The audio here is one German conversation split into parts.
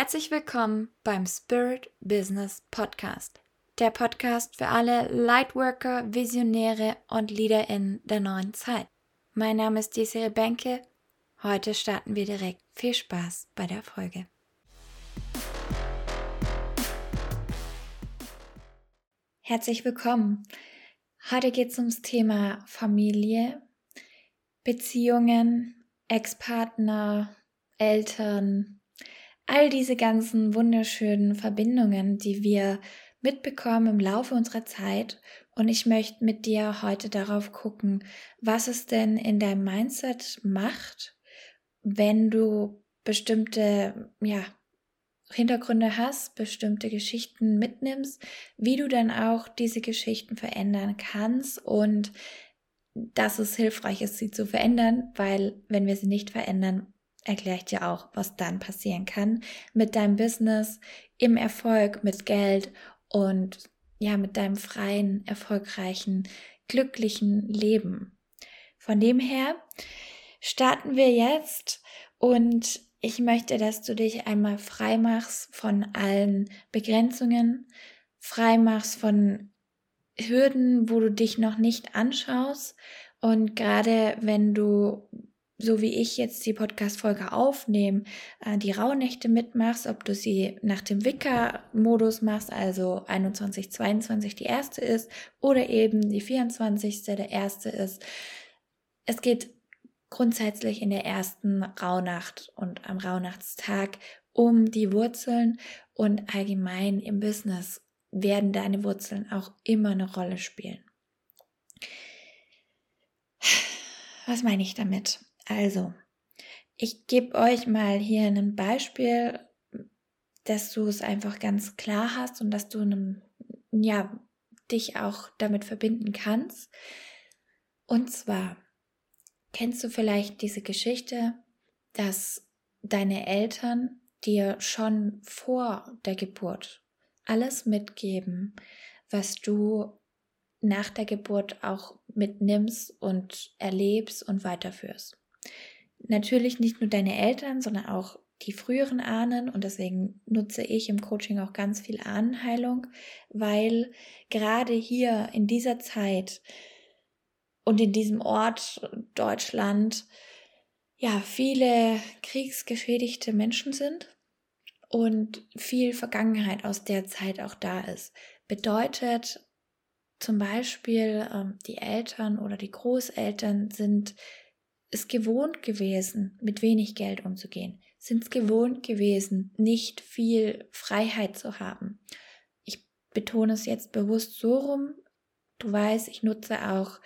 Herzlich willkommen beim Spirit Business Podcast. Der Podcast für alle Lightworker, Visionäre und LeaderInnen der neuen Zeit. Mein Name ist Desiree Benke. Heute starten wir direkt. Viel Spaß bei der Folge. Herzlich willkommen. Heute geht es ums Thema Familie, Beziehungen, Ex-Partner, Eltern, all diese ganzen wunderschönen Verbindungen, die wir mitbekommen im Laufe unserer Zeit. Und ich möchte mit dir heute darauf gucken, was es denn in deinem Mindset macht, wenn du bestimmte, ja, Hintergründe hast, bestimmte Geschichten mitnimmst, wie du dann auch diese Geschichten verändern kannst und dass es hilfreich ist, sie zu verändern, weil wenn wir sie nicht verändern, erkläre ich dir auch, was dann passieren kann mit deinem Business, im Erfolg, mit Geld und ja, mit deinem freien, erfolgreichen, glücklichen Leben. Von dem her starten wir jetzt und ich möchte, dass du dich einmal frei machst von allen Begrenzungen, frei machst von Hürden, wo du dich noch nicht anschaust und gerade wenn du so wie ich jetzt die Podcast-Folge aufnehme, äh, die Rauhnächte mitmachst, ob du sie nach dem Wicker-Modus machst, also 21, 22 die erste ist, oder eben die 24. der erste ist. Es geht grundsätzlich in der ersten Rauhnacht und am Rauhnachtstag um die Wurzeln und allgemein im Business werden deine Wurzeln auch immer eine Rolle spielen. Was meine ich damit? Also, ich gebe euch mal hier ein Beispiel, dass du es einfach ganz klar hast und dass du einem, ja, dich auch damit verbinden kannst. Und zwar, kennst du vielleicht diese Geschichte, dass deine Eltern dir schon vor der Geburt alles mitgeben, was du nach der Geburt auch mitnimmst und erlebst und weiterführst natürlich nicht nur deine Eltern, sondern auch die früheren Ahnen und deswegen nutze ich im Coaching auch ganz viel Ahnenheilung, weil gerade hier in dieser Zeit und in diesem Ort Deutschland ja viele kriegsgeschädigte Menschen sind und viel Vergangenheit aus der Zeit auch da ist. Bedeutet zum Beispiel, ähm, die Eltern oder die Großeltern sind es gewohnt gewesen, mit wenig Geld umzugehen, sind es gewohnt gewesen, nicht viel Freiheit zu haben. Ich betone es jetzt bewusst so rum. Du weißt, ich nutze auch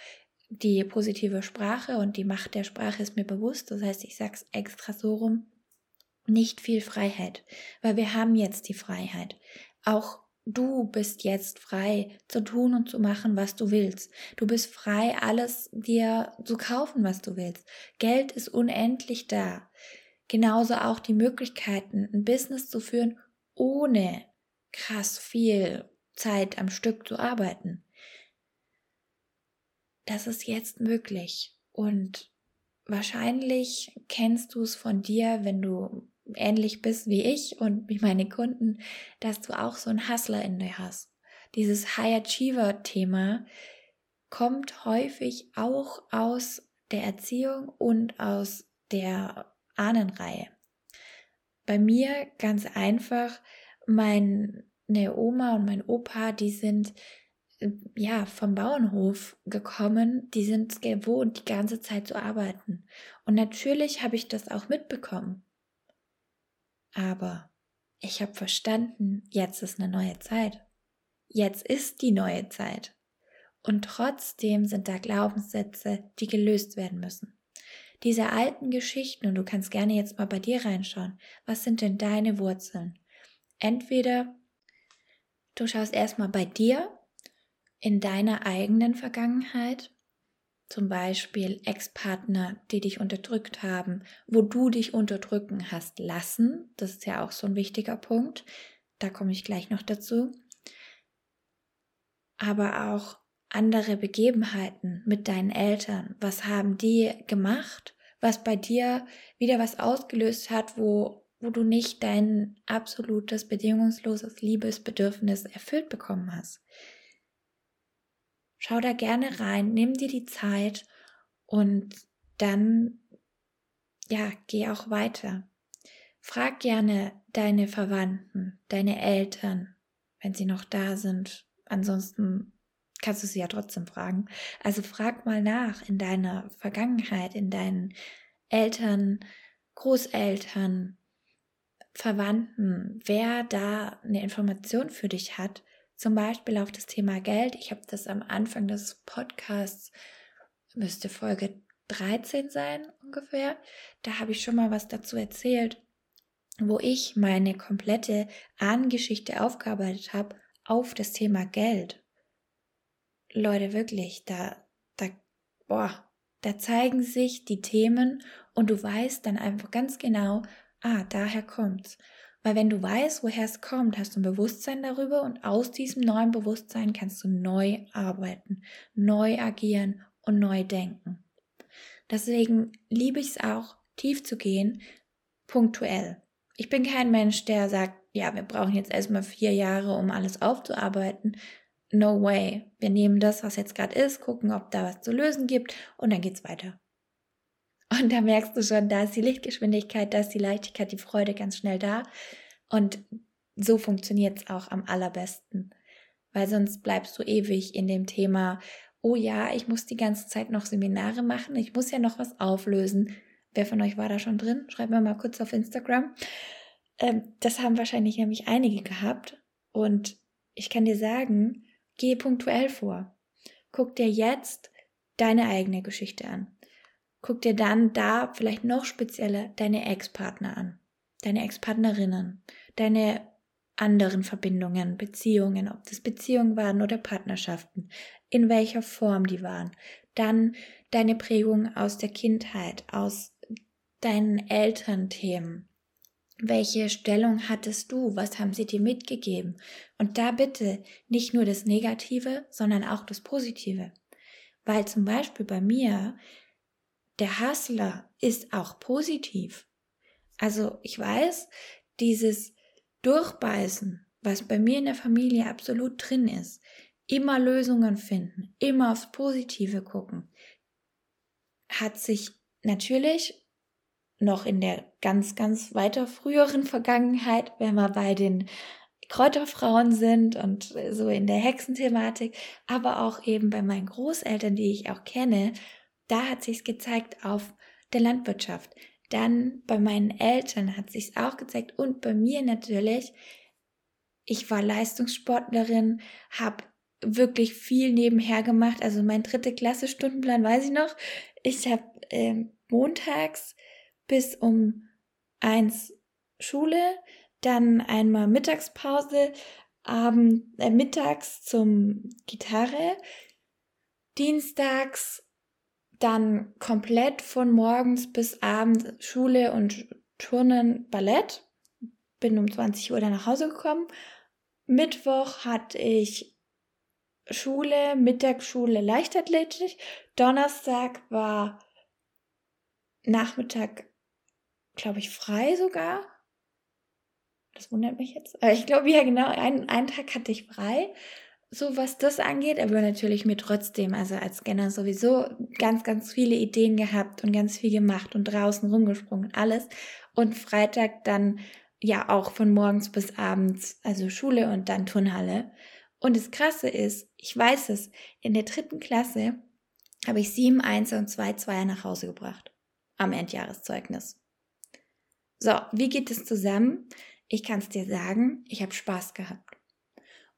die positive Sprache und die Macht der Sprache ist mir bewusst. Das heißt, ich sage es extra so rum. Nicht viel Freiheit, weil wir haben jetzt die Freiheit. Auch Du bist jetzt frei zu tun und zu machen, was du willst. Du bist frei, alles dir zu kaufen, was du willst. Geld ist unendlich da. Genauso auch die Möglichkeiten, ein Business zu führen, ohne krass viel Zeit am Stück zu arbeiten. Das ist jetzt möglich. Und wahrscheinlich kennst du es von dir, wenn du ähnlich bist wie ich und wie meine Kunden, dass du auch so ein Hustler in dir hast. Dieses High Achiever Thema kommt häufig auch aus der Erziehung und aus der Ahnenreihe. Bei mir ganz einfach, meine Oma und mein Opa, die sind ja vom Bauernhof gekommen, die sind gewohnt, die ganze Zeit zu arbeiten. Und natürlich habe ich das auch mitbekommen. Aber ich habe verstanden, jetzt ist eine neue Zeit. Jetzt ist die neue Zeit. Und trotzdem sind da Glaubenssätze, die gelöst werden müssen. Diese alten Geschichten, und du kannst gerne jetzt mal bei dir reinschauen, was sind denn deine Wurzeln? Entweder du schaust erstmal bei dir in deiner eigenen Vergangenheit zum Beispiel Ex-Partner, die dich unterdrückt haben, wo du dich unterdrücken hast lassen. Das ist ja auch so ein wichtiger Punkt. Da komme ich gleich noch dazu. Aber auch andere Begebenheiten mit deinen Eltern. Was haben die gemacht, was bei dir wieder was ausgelöst hat, wo wo du nicht dein absolutes, bedingungsloses Liebesbedürfnis erfüllt bekommen hast. Schau da gerne rein, nimm dir die Zeit und dann, ja, geh auch weiter. Frag gerne deine Verwandten, deine Eltern, wenn sie noch da sind. Ansonsten kannst du sie ja trotzdem fragen. Also frag mal nach in deiner Vergangenheit, in deinen Eltern, Großeltern, Verwandten, wer da eine Information für dich hat, zum Beispiel auf das Thema Geld. Ich habe das am Anfang des Podcasts, müsste Folge 13 sein ungefähr. Da habe ich schon mal was dazu erzählt, wo ich meine komplette Ahnengeschichte aufgearbeitet habe auf das Thema Geld. Leute, wirklich, da, da, boah, da zeigen sich die Themen und du weißt dann einfach ganz genau, ah, daher kommt's. Weil wenn du weißt, woher es kommt, hast du ein Bewusstsein darüber und aus diesem neuen Bewusstsein kannst du neu arbeiten, neu agieren und neu denken. Deswegen liebe ich es auch, tief zu gehen, punktuell. Ich bin kein Mensch, der sagt, ja, wir brauchen jetzt erstmal vier Jahre, um alles aufzuarbeiten. No way. Wir nehmen das, was jetzt gerade ist, gucken, ob da was zu lösen gibt und dann geht's weiter. Und da merkst du schon, da ist die Lichtgeschwindigkeit, da ist die Leichtigkeit, die Freude ganz schnell da. Und so funktioniert es auch am allerbesten. Weil sonst bleibst du ewig in dem Thema, oh ja, ich muss die ganze Zeit noch Seminare machen, ich muss ja noch was auflösen. Wer von euch war da schon drin? Schreibt mir mal kurz auf Instagram. Ähm, das haben wahrscheinlich nämlich einige gehabt. Und ich kann dir sagen, geh punktuell vor. Guck dir jetzt deine eigene Geschichte an. Guck dir dann da vielleicht noch spezieller deine Ex-Partner an, deine Ex-Partnerinnen, deine anderen Verbindungen, Beziehungen, ob das Beziehungen waren oder Partnerschaften, in welcher Form die waren. Dann deine Prägung aus der Kindheit, aus deinen Elternthemen. Welche Stellung hattest du? Was haben sie dir mitgegeben? Und da bitte nicht nur das Negative, sondern auch das Positive. Weil zum Beispiel bei mir der Hustler ist auch positiv. Also ich weiß, dieses Durchbeißen, was bei mir in der Familie absolut drin ist, immer Lösungen finden, immer aufs Positive gucken, hat sich natürlich noch in der ganz, ganz weiter früheren Vergangenheit, wenn wir bei den Kräuterfrauen sind und so in der Hexenthematik, aber auch eben bei meinen Großeltern, die ich auch kenne, da hat sich's gezeigt auf der Landwirtschaft. Dann bei meinen Eltern hat sich's auch gezeigt und bei mir natürlich. Ich war Leistungssportlerin, habe wirklich viel nebenher gemacht. Also mein dritte Klasse Stundenplan weiß ich noch. Ich habe äh, montags bis um eins Schule, dann einmal Mittagspause, Abend, äh, mittags zum Gitarre, dienstags dann komplett von morgens bis abends Schule und Turnen, Ballett. Bin um 20 Uhr dann nach Hause gekommen. Mittwoch hatte ich Schule, Mittagsschule, Leichtathletik. Donnerstag war Nachmittag, glaube ich, frei sogar. Das wundert mich jetzt. Ich glaube, ja, genau, einen, einen Tag hatte ich frei so was das angeht, aber natürlich mir trotzdem, also als Scanner sowieso ganz, ganz viele Ideen gehabt und ganz viel gemacht und draußen rumgesprungen alles. Und Freitag dann ja auch von morgens bis abends, also Schule und dann Turnhalle. Und das Krasse ist, ich weiß es, in der dritten Klasse habe ich sieben Einser und zwei Zweier nach Hause gebracht. Am Endjahreszeugnis. So, wie geht es zusammen? Ich kann es dir sagen, ich habe Spaß gehabt.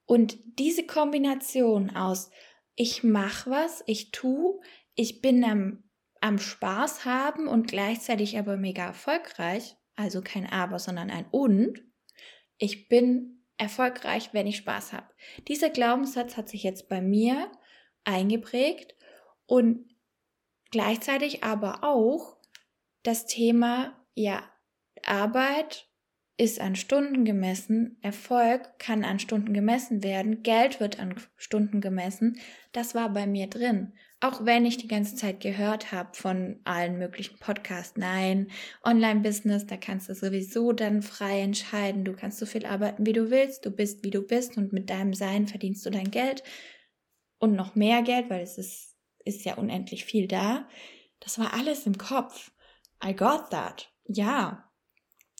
Und diese Kombination aus ich mache was, ich tu, ich bin am, am Spaß haben und gleichzeitig aber mega erfolgreich, also kein Aber, sondern ein Und, ich bin erfolgreich, wenn ich Spaß habe. Dieser Glaubenssatz hat sich jetzt bei mir eingeprägt und gleichzeitig aber auch das Thema, ja, Arbeit ist an Stunden gemessen, Erfolg kann an Stunden gemessen werden, Geld wird an Stunden gemessen. Das war bei mir drin. Auch wenn ich die ganze Zeit gehört habe von allen möglichen Podcasts, nein, Online-Business, da kannst du sowieso dann frei entscheiden, du kannst so viel arbeiten, wie du willst, du bist, wie du bist und mit deinem Sein verdienst du dein Geld und noch mehr Geld, weil es ist, ist ja unendlich viel da. Das war alles im Kopf. I got that. Ja,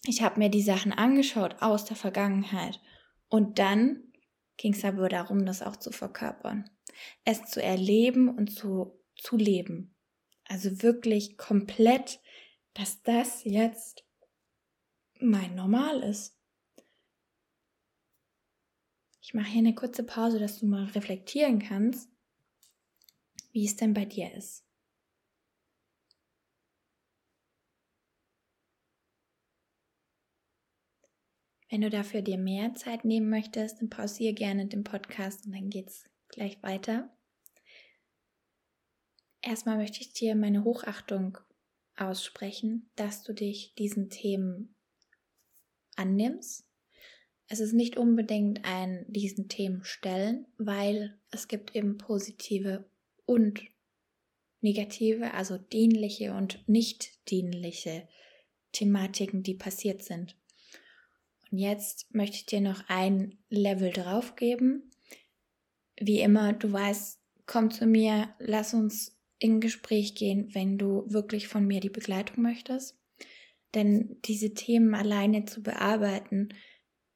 ich habe mir die Sachen angeschaut aus der Vergangenheit und dann ging es aber darum, das auch zu verkörpern, es zu erleben und zu, zu leben. Also wirklich komplett, dass das jetzt mein Normal ist. Ich mache hier eine kurze Pause, dass du mal reflektieren kannst, wie es denn bei dir ist. Wenn du dafür dir mehr Zeit nehmen möchtest, dann pausiere gerne den Podcast und dann geht's gleich weiter. Erstmal möchte ich dir meine Hochachtung aussprechen, dass du dich diesen Themen annimmst. Es ist nicht unbedingt ein diesen Themen stellen, weil es gibt eben positive und negative, also dienliche und nicht dienliche Thematiken, die passiert sind. Und jetzt möchte ich dir noch ein Level drauf geben. Wie immer, du weißt, komm zu mir, lass uns in Gespräch gehen, wenn du wirklich von mir die Begleitung möchtest. Denn diese Themen alleine zu bearbeiten,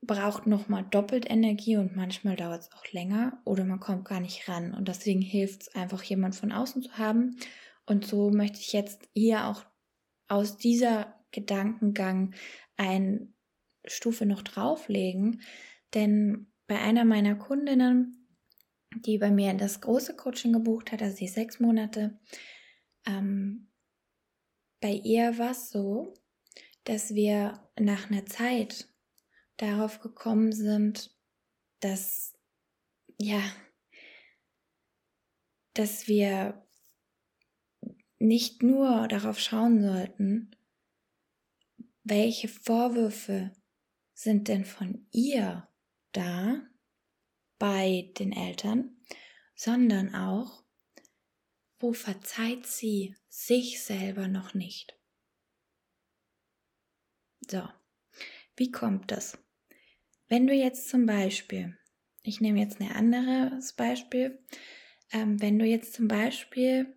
braucht nochmal doppelt Energie und manchmal dauert es auch länger oder man kommt gar nicht ran. Und deswegen hilft es einfach, jemand von außen zu haben. Und so möchte ich jetzt hier auch aus dieser Gedankengang ein Stufe noch drauflegen, denn bei einer meiner Kundinnen, die bei mir das große Coaching gebucht hat, also die sechs Monate, ähm, bei ihr war es so, dass wir nach einer Zeit darauf gekommen sind, dass, ja, dass wir nicht nur darauf schauen sollten, welche Vorwürfe sind denn von ihr da bei den Eltern, sondern auch, wo verzeiht sie sich selber noch nicht. So, wie kommt das? Wenn du jetzt zum Beispiel, ich nehme jetzt ein anderes Beispiel, ähm, wenn du jetzt zum Beispiel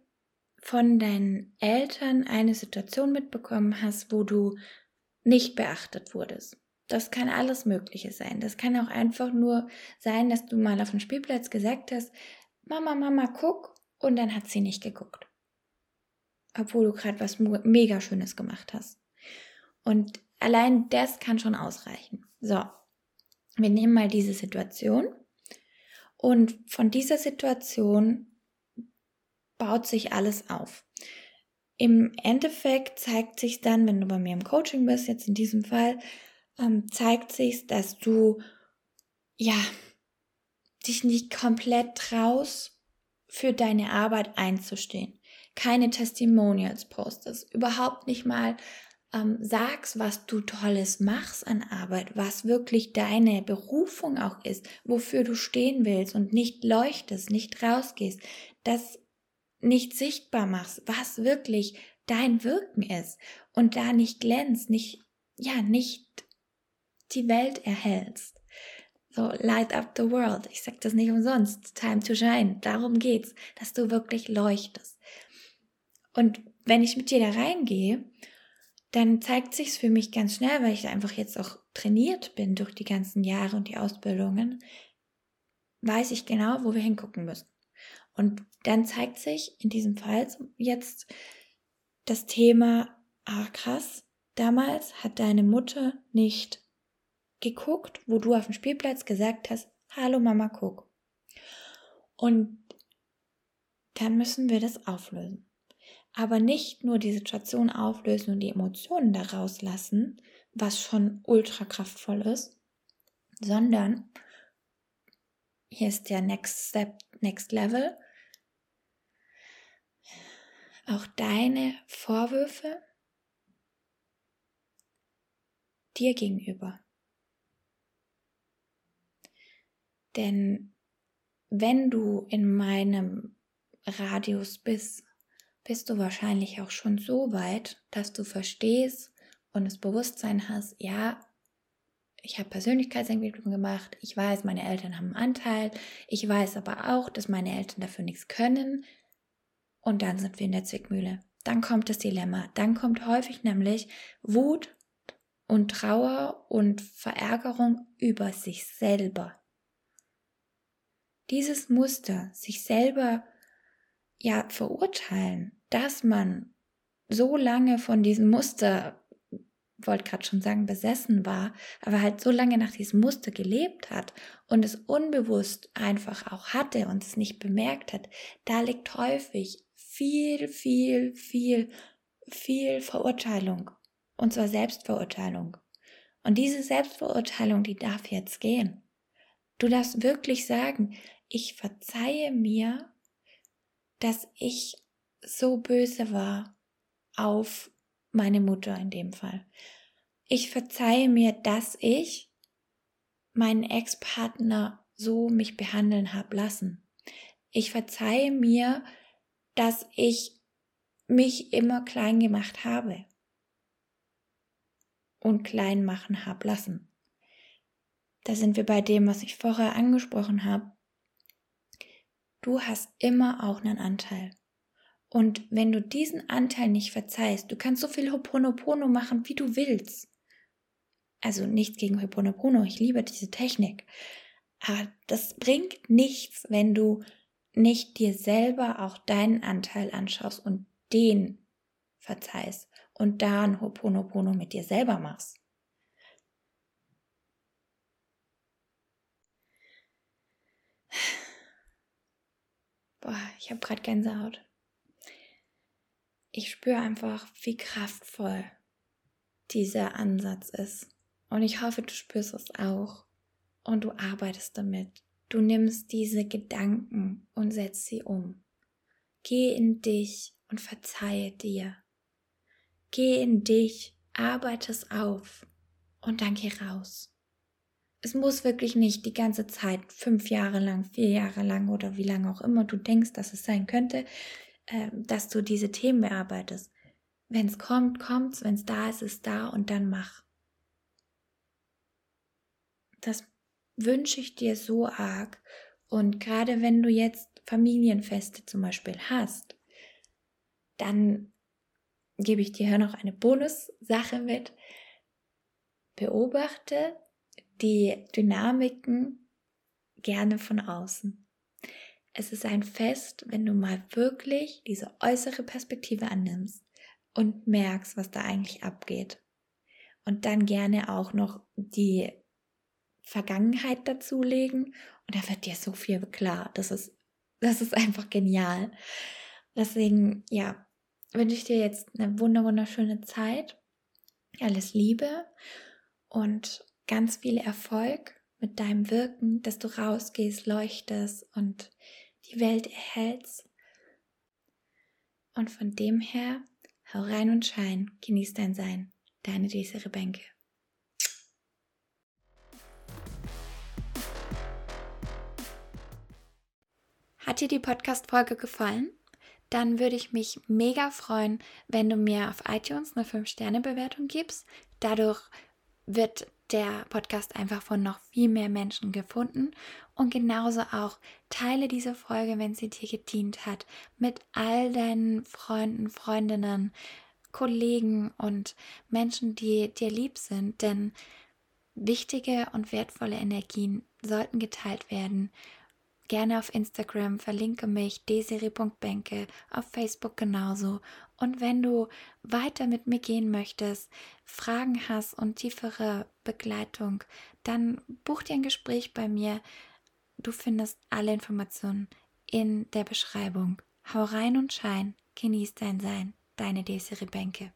von deinen Eltern eine Situation mitbekommen hast, wo du nicht beachtet wurdest, das kann alles Mögliche sein. Das kann auch einfach nur sein, dass du mal auf dem Spielplatz gesagt hast, Mama, Mama, guck, und dann hat sie nicht geguckt. Obwohl du gerade was mega Schönes gemacht hast. Und allein das kann schon ausreichen. So, wir nehmen mal diese Situation und von dieser Situation baut sich alles auf. Im Endeffekt zeigt sich dann, wenn du bei mir im Coaching bist, jetzt in diesem Fall, ähm, zeigt sich, dass du ja dich nicht komplett traust, für deine Arbeit einzustehen. Keine Testimonials postest, überhaupt nicht mal ähm, sagst, was du Tolles machst an Arbeit, was wirklich deine Berufung auch ist, wofür du stehen willst und nicht leuchtest, nicht rausgehst, das nicht sichtbar machst, was wirklich dein Wirken ist und da nicht glänzt, nicht, ja, nicht die Welt erhältst. So, light up the world. Ich sag das nicht umsonst. Time to shine. Darum geht's, dass du wirklich leuchtest. Und wenn ich mit dir da reingehe, dann zeigt sich's für mich ganz schnell, weil ich einfach jetzt auch trainiert bin durch die ganzen Jahre und die Ausbildungen, weiß ich genau, wo wir hingucken müssen. Und dann zeigt sich in diesem Fall jetzt das Thema, ah krass, damals hat deine Mutter nicht geguckt, wo du auf dem Spielplatz gesagt hast, hallo Mama, guck. Und dann müssen wir das auflösen. Aber nicht nur die Situation auflösen und die Emotionen daraus lassen, was schon ultra kraftvoll ist, sondern hier ist der Next Step, Next Level. Auch deine Vorwürfe dir gegenüber. Denn wenn du in meinem Radius bist, bist du wahrscheinlich auch schon so weit, dass du verstehst und das Bewusstsein hast, ja, ich habe Persönlichkeitsentwicklung gemacht, ich weiß, meine Eltern haben einen Anteil, ich weiß aber auch, dass meine Eltern dafür nichts können. Und dann sind wir in der Zwickmühle. Dann kommt das Dilemma. Dann kommt häufig nämlich Wut und Trauer und Verärgerung über sich selber. Dieses Muster, sich selber ja verurteilen, dass man so lange von diesem Muster wollte gerade schon sagen, besessen war, aber halt so lange nach diesem Muster gelebt hat und es unbewusst einfach auch hatte und es nicht bemerkt hat, da liegt häufig viel, viel, viel, viel Verurteilung. Und zwar Selbstverurteilung. Und diese Selbstverurteilung, die darf jetzt gehen. Du darfst wirklich sagen, ich verzeihe mir, dass ich so böse war auf meine Mutter in dem Fall. Ich verzeihe mir, dass ich meinen Ex-Partner so mich behandeln habe lassen. Ich verzeihe mir, dass ich mich immer klein gemacht habe und klein machen habe lassen. Da sind wir bei dem, was ich vorher angesprochen habe. Du hast immer auch einen Anteil. Und wenn du diesen Anteil nicht verzeihst, du kannst so viel Hoponopono machen, wie du willst. Also nichts gegen Hoponopono, ich liebe diese Technik. Aber das bringt nichts, wenn du nicht dir selber auch deinen Anteil anschaust und den verzeihst und da ein Hoponopono mit dir selber machst. Boah, ich habe gerade Gänsehaut ich spüre einfach, wie kraftvoll dieser Ansatz ist. Und ich hoffe, du spürst es auch und du arbeitest damit. Du nimmst diese Gedanken und setzt sie um. Geh in dich und verzeihe dir. Geh in dich, arbeite es auf und dann geh raus. Es muss wirklich nicht die ganze Zeit, fünf Jahre lang, vier Jahre lang oder wie lange auch immer du denkst, dass es sein könnte, ähm, dass du diese Themen bearbeitest. Wenn es kommt, kommt's, wenn es da ist, ist da und dann mach. Das wünsche ich dir so arg. Und gerade wenn du jetzt Familienfeste zum Beispiel hast, dann gebe ich dir hier noch eine Bonussache mit. Beobachte die Dynamiken gerne von außen. Es ist ein Fest, wenn du mal wirklich diese äußere Perspektive annimmst und merkst, was da eigentlich abgeht. Und dann gerne auch noch die Vergangenheit dazulegen und da wird dir so viel klar. Das ist, das ist einfach genial. Deswegen, ja, wünsche ich dir jetzt eine wunderschöne Zeit. Alles Liebe und ganz viel Erfolg mit deinem Wirken, dass du rausgehst, leuchtest und die Welt erhältst. Und von dem her, hau rein und schein, genieß dein Sein. Deine Desiree Bänke. Hat dir die Podcast-Folge gefallen? Dann würde ich mich mega freuen, wenn du mir auf iTunes eine 5-Sterne-Bewertung gibst. Dadurch wird der Podcast einfach von noch viel mehr Menschen gefunden. Und genauso auch teile diese Folge, wenn sie dir gedient hat, mit all deinen Freunden, Freundinnen, Kollegen und Menschen, die dir lieb sind. Denn wichtige und wertvolle Energien sollten geteilt werden gerne auf Instagram, verlinke mich desiri.benke, auf Facebook genauso. Und wenn du weiter mit mir gehen möchtest, Fragen hast und tiefere Begleitung, dann buch dir ein Gespräch bei mir. Du findest alle Informationen in der Beschreibung. Hau rein und schein, genieß dein Sein. Deine Desiree Benke.